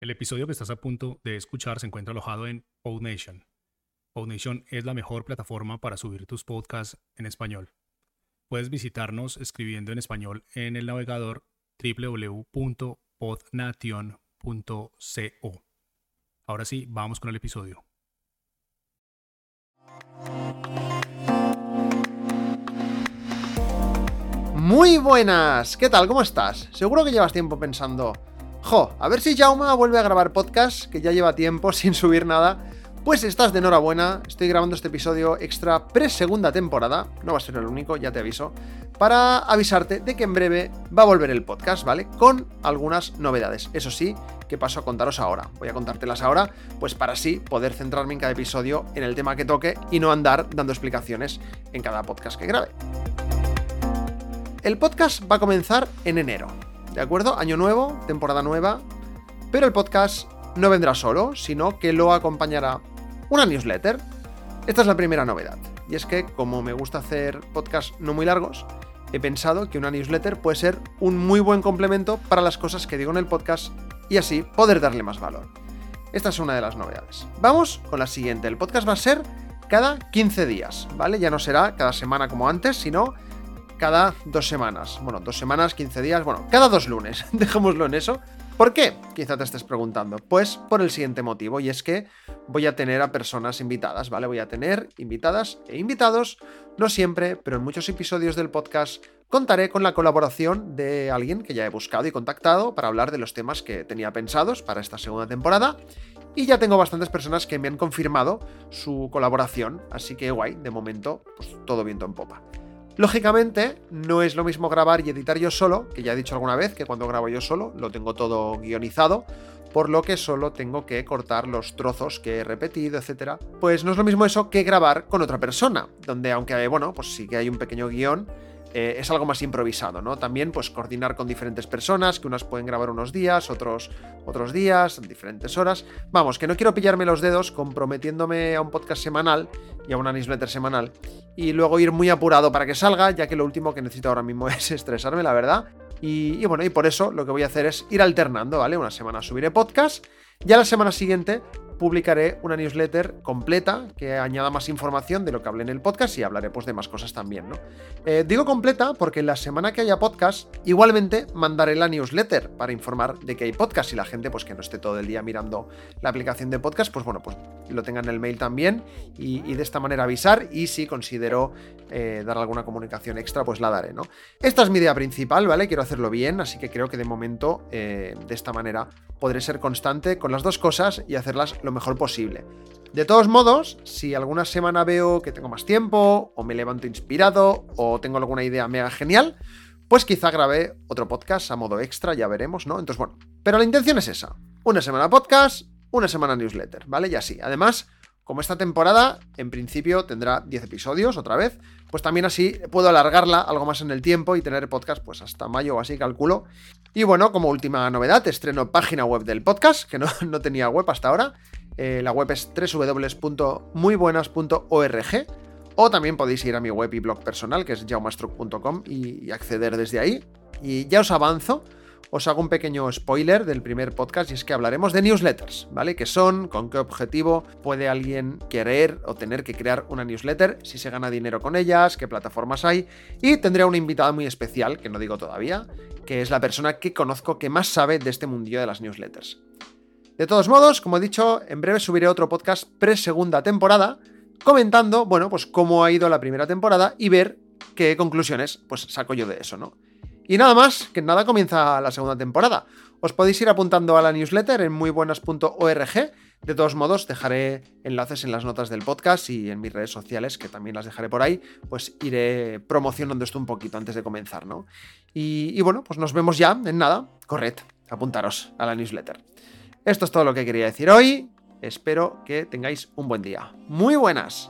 El episodio que estás a punto de escuchar se encuentra alojado en PodNation. PodNation es la mejor plataforma para subir tus podcasts en español. Puedes visitarnos escribiendo en español en el navegador www.podnation.co. Ahora sí, vamos con el episodio. Muy buenas, ¿qué tal? ¿Cómo estás? Seguro que llevas tiempo pensando, Jo, a ver si Jauma vuelve a grabar podcast, que ya lleva tiempo sin subir nada. Pues estás de enhorabuena, estoy grabando este episodio extra pre-segunda temporada, no va a ser el único, ya te aviso, para avisarte de que en breve va a volver el podcast, ¿vale? Con algunas novedades. Eso sí, que paso a contaros ahora. Voy a contártelas ahora, pues para así poder centrarme en cada episodio en el tema que toque y no andar dando explicaciones en cada podcast que grabe. El podcast va a comenzar en enero, ¿de acuerdo? Año nuevo, temporada nueva, pero el podcast no vendrá solo, sino que lo acompañará una newsletter. Esta es la primera novedad, y es que como me gusta hacer podcasts no muy largos, he pensado que una newsletter puede ser un muy buen complemento para las cosas que digo en el podcast y así poder darle más valor. Esta es una de las novedades. Vamos con la siguiente. El podcast va a ser cada 15 días, ¿vale? Ya no será cada semana como antes, sino cada dos semanas. Bueno, dos semanas, 15 días, bueno, cada dos lunes, dejémoslo en eso. ¿Por qué? Quizá te estés preguntando. Pues por el siguiente motivo, y es que voy a tener a personas invitadas, ¿vale? Voy a tener invitadas e invitados, no siempre, pero en muchos episodios del podcast contaré con la colaboración de alguien que ya he buscado y contactado para hablar de los temas que tenía pensados para esta segunda temporada. Y ya tengo bastantes personas que me han confirmado su colaboración, así que guay, de momento, pues todo viento en popa. Lógicamente, no es lo mismo grabar y editar yo solo, que ya he dicho alguna vez que cuando grabo yo solo lo tengo todo guionizado, por lo que solo tengo que cortar los trozos que he repetido, etc. Pues no es lo mismo eso que grabar con otra persona, donde aunque, bueno, pues sí que hay un pequeño guion, eh, es algo más improvisado, ¿no? También, pues, coordinar con diferentes personas, que unas pueden grabar unos días, otros otros días, en diferentes horas. Vamos, que no quiero pillarme los dedos comprometiéndome a un podcast semanal y a una newsletter semanal y luego ir muy apurado para que salga, ya que lo último que necesito ahora mismo es estresarme, la verdad. Y, y bueno, y por eso lo que voy a hacer es ir alternando, ¿vale? Una semana subiré podcast, ya la semana siguiente publicaré una newsletter completa que añada más información de lo que hablé en el podcast y hablaré pues de más cosas también, ¿no? Eh, digo completa porque la semana que haya podcast, igualmente mandaré la newsletter para informar de que hay podcast y la gente pues que no esté todo el día mirando la aplicación de podcast, pues bueno, pues lo tengan en el mail también y, de esta manera avisar y si considero eh, dar alguna comunicación extra, pues la daré, ¿no? Esta es mi idea principal, ¿vale? Quiero hacerlo bien, así que creo que de momento eh, de esta manera podré ser constante con las dos cosas y hacerlas lo mejor posible. De todos modos, si alguna semana veo que tengo más tiempo, o me levanto inspirado, o tengo alguna idea mega genial, pues quizá grabé otro podcast a modo extra, ya veremos, ¿no? Entonces, bueno, pero la intención es esa. Una semana podcast, una semana newsletter, ¿vale? Y así. Además, como esta temporada en principio tendrá 10 episodios otra vez, pues también así puedo alargarla algo más en el tiempo y tener podcast pues hasta mayo o así calculo. Y bueno, como última novedad, estreno página web del podcast, que no, no tenía web hasta ahora. Eh, la web es www.muybuenas.org o también podéis ir a mi web y blog personal, que es jaumastruc.com y, y acceder desde ahí. Y ya os avanzo os hago un pequeño spoiler del primer podcast y es que hablaremos de newsletters, ¿vale? ¿Qué son? ¿Con qué objetivo puede alguien querer o tener que crear una newsletter? Si se gana dinero con ellas, qué plataformas hay. Y tendré una invitada muy especial, que no digo todavía, que es la persona que conozco que más sabe de este mundillo de las newsletters. De todos modos, como he dicho, en breve subiré otro podcast pre-segunda temporada comentando, bueno, pues cómo ha ido la primera temporada y ver qué conclusiones pues saco yo de eso, ¿no? Y nada más, que nada comienza la segunda temporada. Os podéis ir apuntando a la newsletter en muybuenas.org. De todos modos, dejaré enlaces en las notas del podcast y en mis redes sociales, que también las dejaré por ahí, pues iré promocionando esto un poquito antes de comenzar, ¿no? Y, bueno, pues nos vemos ya en nada. Corred, apuntaros a la newsletter. Esto es todo lo que quería decir hoy. Espero que tengáis un buen día. Muy buenas.